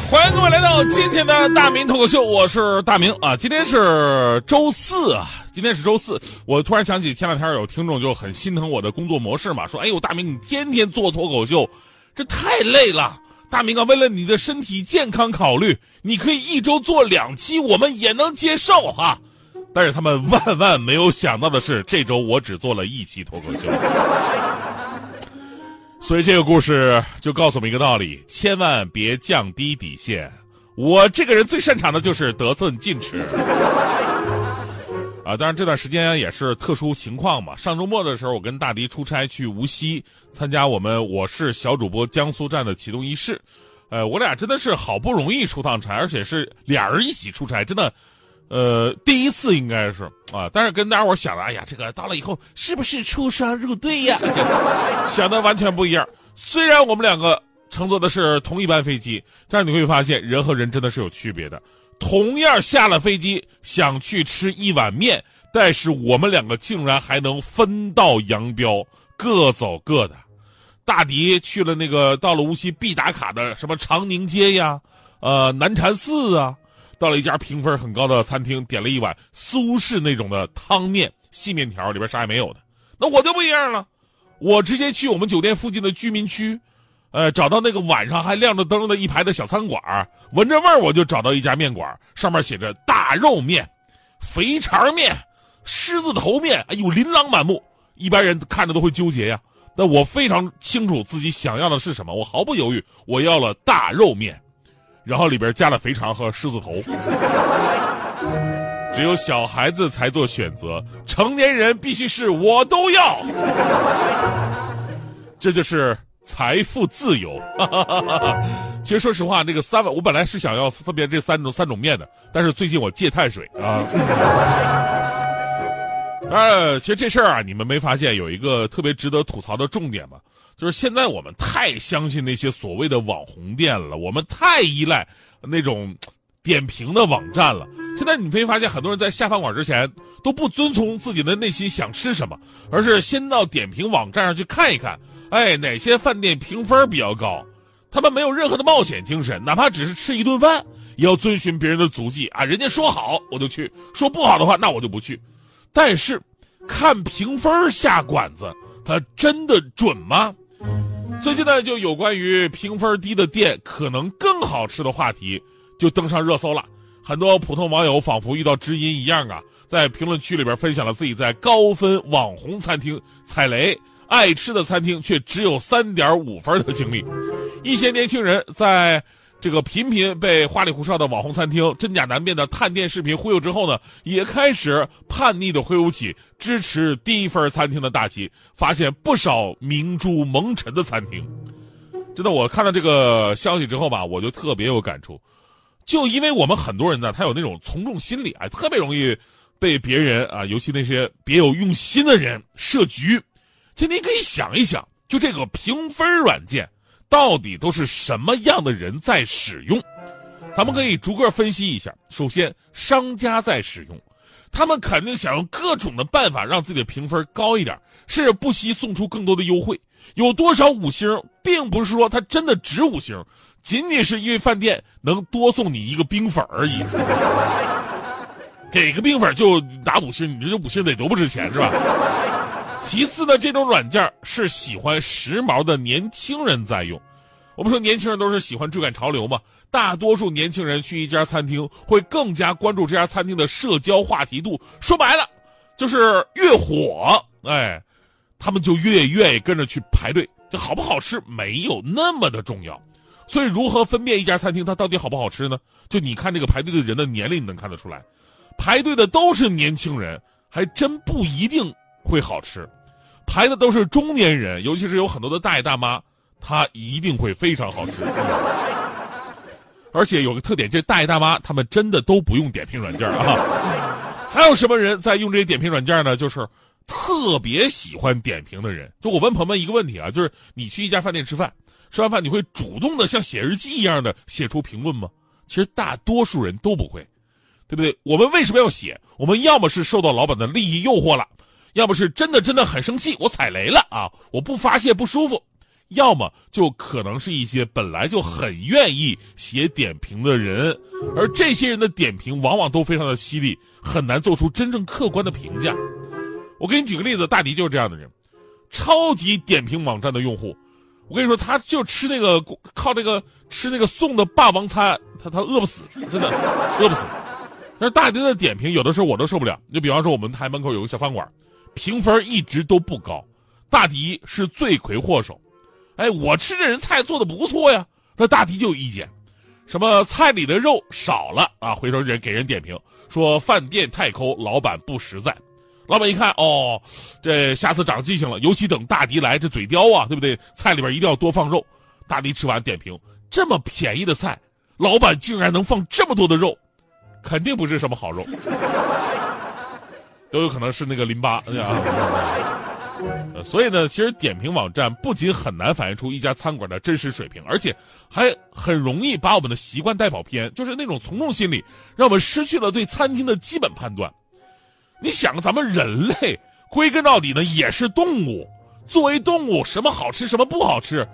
欢迎各位来到今天的大明脱口秀，我是大明啊，今天是周四啊。今天是周四，我突然想起前两天有听众就很心疼我的工作模式嘛，说：“哎呦，大明你天天做脱口秀，这太累了。大明啊，为了你的身体健康考虑，你可以一周做两期，我们也能接受哈。”但是他们万万没有想到的是，这周我只做了一期脱口秀。所以这个故事就告诉我们一个道理：千万别降低底线。我这个人最擅长的就是得寸进尺。啊，当然这段时间也是特殊情况嘛。上周末的时候，我跟大迪出差去无锡参加我们我是小主播江苏站的启动仪式，呃，我俩真的是好不容易出趟差，而且是俩人一起出差，真的，呃，第一次应该是啊。但是跟大家伙想的，哎呀，这个到了以后是不是出双入对呀？想的完全不一样。虽然我们两个乘坐的是同一班飞机，但是你会发现人和人真的是有区别的。同样下了飞机想去吃一碗面，但是我们两个竟然还能分道扬镳，各走各的。大迪去了那个到了无锡必打卡的什么长宁街呀，呃南禅寺啊，到了一家评分很高的餐厅，点了一碗苏式那种的汤面细面条，里边啥也没有的。那我就不一样了，我直接去我们酒店附近的居民区。呃，找到那个晚上还亮着灯的一排的小餐馆，闻着味儿我就找到一家面馆，上面写着大肉面、肥肠面、狮子头面，哎呦，琳琅满目。一般人看着都会纠结呀，但我非常清楚自己想要的是什么，我毫不犹豫，我要了大肉面，然后里边加了肥肠和狮子头。只有小孩子才做选择，成年人必须是我都要。这就是。财富自由，其实说实话，那个三碗我本来是想要分别这三种三种面的，但是最近我戒碳水啊。呃，其实这事儿啊，你们没发现有一个特别值得吐槽的重点吗？就是现在我们太相信那些所谓的网红店了，我们太依赖那种点评的网站了。现在你会发现，很多人在下饭馆之前都不遵从自己的内心想吃什么，而是先到点评网站上去看一看。哎，哪些饭店评分比较高？他们没有任何的冒险精神，哪怕只是吃一顿饭，也要遵循别人的足迹啊！人家说好我就去，说不好的话那我就不去。但是，看评分下馆子，它真的准吗？最近呢，就有关于评分低的店可能更好吃的话题就登上热搜了。很多普通网友仿佛遇到知音一样啊，在评论区里边分享了自己在高分网红餐厅踩雷。爱吃的餐厅却只有三点五分的经历，一些年轻人在这个频频被花里胡哨的网红餐厅真假难辨的探店视频忽悠之后呢，也开始叛逆的挥舞起支持低分餐厅的大旗，发现不少明珠蒙尘的餐厅。真的，我看到这个消息之后吧，我就特别有感触，就因为我们很多人呢，他有那种从众心理啊，特别容易被别人啊，尤其那些别有用心的人设局。其实你可以想一想，就这个评分软件，到底都是什么样的人在使用？咱们可以逐个分析一下。首先，商家在使用，他们肯定想用各种的办法让自己的评分高一点，甚至不惜送出更多的优惠。有多少五星，并不是说他真的值五星，仅仅是因为饭店能多送你一个冰粉而已。给个冰粉就打五星，你这五星得多不值钱是吧？其次呢，这种软件是喜欢时髦的年轻人在用。我们说年轻人都是喜欢追赶潮流嘛，大多数年轻人去一家餐厅会更加关注这家餐厅的社交话题度。说白了，就是越火，哎，他们就越愿意跟着去排队。这好不好吃没有那么的重要。所以，如何分辨一家餐厅它到底好不好吃呢？就你看这个排队的人的年龄，你能看得出来。排队的都是年轻人，还真不一定会好吃。排的都是中年人，尤其是有很多的大爷大妈，他一定会非常好吃。而且有个特点，这大爷大妈他们真的都不用点评软件啊。还有什么人在用这些点评软件呢？就是特别喜欢点评的人。就我问朋友们一个问题啊，就是你去一家饭店吃饭，吃完饭你会主动的像写日记一样的写出评论吗？其实大多数人都不会，对不对？我们为什么要写？我们要么是受到老板的利益诱惑了，要么是真的真的很生气，我踩雷了啊，我不发泄不舒服。要么就可能是一些本来就很愿意写点评的人，而这些人的点评往往都非常的犀利，很难做出真正客观的评价。我给你举个例子，大迪就是这样的人，超级点评网站的用户。我跟你说，他就吃那个靠那个吃那个送的霸王餐，他他饿不死，真的饿不死。但是大迪的点评有的时候我都受不了，就比方说我们台门口有个小饭馆，评分一直都不高，大迪是罪魁祸首。哎，我吃这人菜做的不错呀，那大迪就有意见，什么菜里的肉少了啊？回头人给人点评说饭店太抠，老板不实在。老板一看，哦，这下次长记性了，尤其等大迪来，这嘴刁啊，对不对？菜里边一定要多放肉。大迪吃完点评，这么便宜的菜，老板竟然能放这么多的肉，肯定不是什么好肉，都有可能是那个淋巴啊。所以呢，其实点评网站不仅很难反映出一家餐馆的真实水平，而且还很容易把我们的习惯带跑偏，就是那种从众心理，让我们失去了对餐厅的基本判断。你想，咱们人类归根到底呢也是动物，作为动物，什么好吃什么不好吃，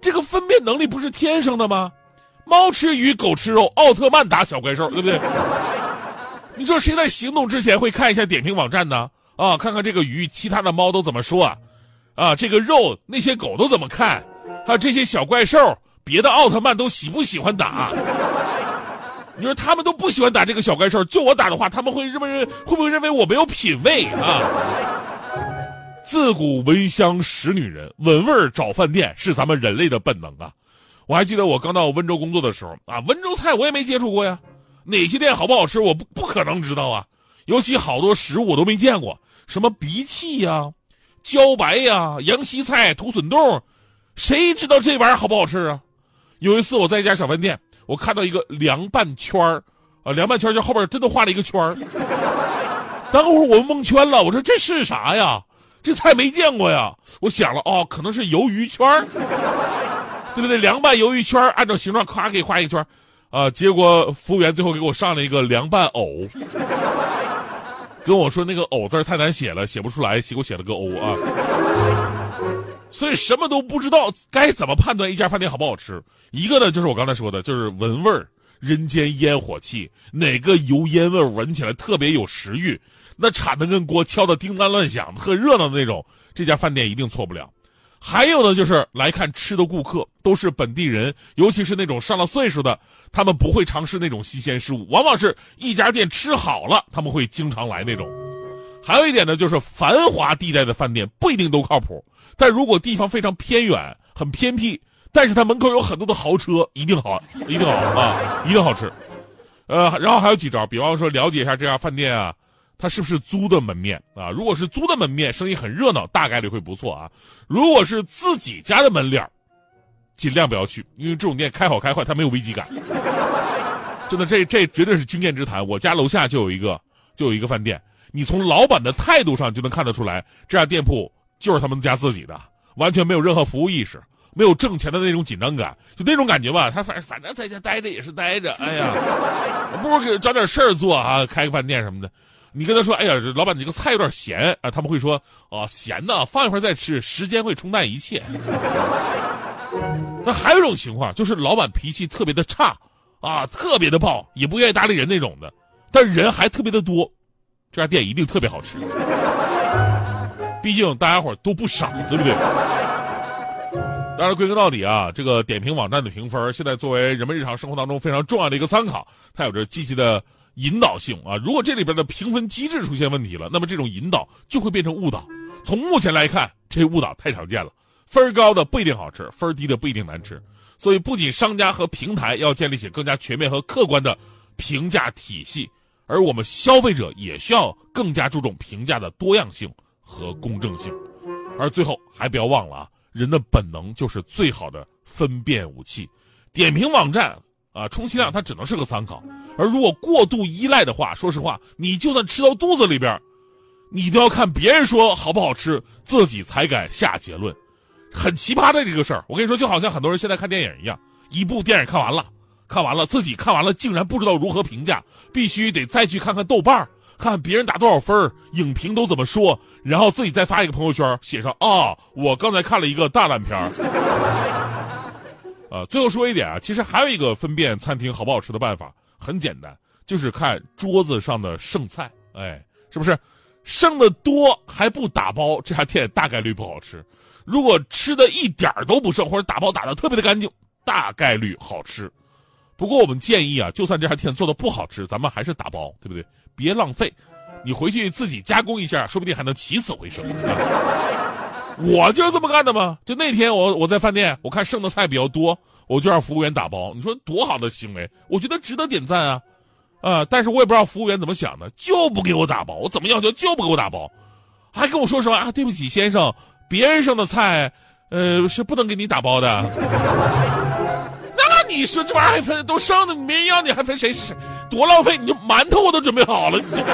这个分辨能力不是天生的吗？猫吃鱼，狗吃肉，奥特曼打小怪兽，对不对？你说谁在行动之前会看一下点评网站呢？啊，看看这个鱼，其他的猫都怎么说啊？啊，这个肉，那些狗都怎么看？还有这些小怪兽，别的奥特曼都喜不喜欢打？你说他们都不喜欢打这个小怪兽，就我打的话，他们会认不认会不会认为我没有品位啊？自古闻香识女人，闻味儿找饭店是咱们人类的本能啊！我还记得我刚到温州工作的时候啊，温州菜我也没接触过呀，哪些店好不好吃，我不不可能知道啊。尤其好多食物我都没见过。什么荸荠呀、茭白呀、羊膝菜、土笋冻，谁知道这玩意儿好不好吃啊？有一次我在一家小饭店，我看到一个凉拌圈儿，啊，凉拌圈儿就后边真的画了一个圈儿。当会儿我蒙圈了，我说这是啥呀？这菜没见过呀！我想了，哦，可能是鱿鱼圈儿，对不对？凉拌鱿鱼圈儿，按照形状咵给画一圈儿啊，结果服务员最后给我上了一个凉拌藕。跟我说那个“藕”字太难写了，写不出来，结果写了个“欧”啊。所以什么都不知道，该怎么判断一家饭店好不好吃？一个呢，就是我刚才说的，就是闻味儿，人间烟火气，哪个油烟味闻起来特别有食欲，那铲的跟锅敲的叮当乱响，特热闹的那种，这家饭店一定错不了。还有呢，就是来看吃的顾客都是本地人，尤其是那种上了岁数的，他们不会尝试那种新鲜事物，往往是一家店吃好了，他们会经常来那种。还有一点呢，就是繁华地带的饭店不一定都靠谱，但如果地方非常偏远、很偏僻，但是它门口有很多的豪车，一定好，一定好啊，一定好吃。呃，然后还有几招，比方说了解一下这家饭店啊。它是不是租的门面啊？如果是租的门面，生意很热闹，大概率会不错啊。如果是自己家的门脸尽量不要去，因为这种店开好开坏，它没有危机感。真的，这这绝对是经验之谈。我家楼下就有一个，就有一个饭店，你从老板的态度上就能看得出来，这家店铺就是他们家自己的，完全没有任何服务意识，没有挣钱的那种紧张感，就那种感觉吧。他反反正在家待着也是待着，哎呀，不如给找点事儿做啊，开个饭店什么的。你跟他说：“哎呀，老板，你这个菜有点咸啊。”他们会说：“哦，咸呢，放一会儿再吃，时间会冲淡一切。”那还有一种情况，就是老板脾气特别的差，啊，特别的暴，也不愿意搭理人那种的，但人还特别的多，这家店一定特别好吃。毕竟大家伙都不傻，对不对？当然，归根到底啊，这个点评网站的评分，现在作为人们日常生活当中非常重要的一个参考，它有着积极的。引导性啊，如果这里边的评分机制出现问题了，那么这种引导就会变成误导。从目前来看，这误导太常见了。分高的不一定好吃，分低的不一定难吃。所以，不仅商家和平台要建立起更加全面和客观的评价体系，而我们消费者也需要更加注重评价的多样性和公正性。而最后，还不要忘了啊，人的本能就是最好的分辨武器。点评网站。啊，充其量它只能是个参考，而如果过度依赖的话，说实话，你就算吃到肚子里边，你都要看别人说好不好吃，自己才敢下结论，很奇葩的这个事儿。我跟你说，就好像很多人现在看电影一样，一部电影看完了，看完了自己看完了，竟然不知道如何评价，必须得再去看看豆瓣儿，看看别人打多少分儿，影评都怎么说，然后自己再发一个朋友圈，写上啊，我刚才看了一个大烂片儿。啊，最后说一点啊，其实还有一个分辨餐厅好不好吃的办法，很简单，就是看桌子上的剩菜，哎，是不是？剩的多还不打包，这家店大概率不好吃；如果吃的一点儿都不剩，或者打包打的特别的干净，大概率好吃。不过我们建议啊，就算这家店做的不好吃，咱们还是打包，对不对？别浪费，你回去自己加工一下，说不定还能起死回生。我就是这么干的吗？就那天我我在饭店，我看剩的菜比较多，我就让服务员打包。你说多好的行为，我觉得值得点赞啊，啊！但是我也不知道服务员怎么想的，就不给我打包。我怎么要求就不给我打包，还跟我说什么啊？对不起，先生，别人剩的菜，呃，是不能给你打包的。那你说这玩意儿还分都剩的没人要，你还分谁是谁？多浪费！你就馒头我都准备好了，你这。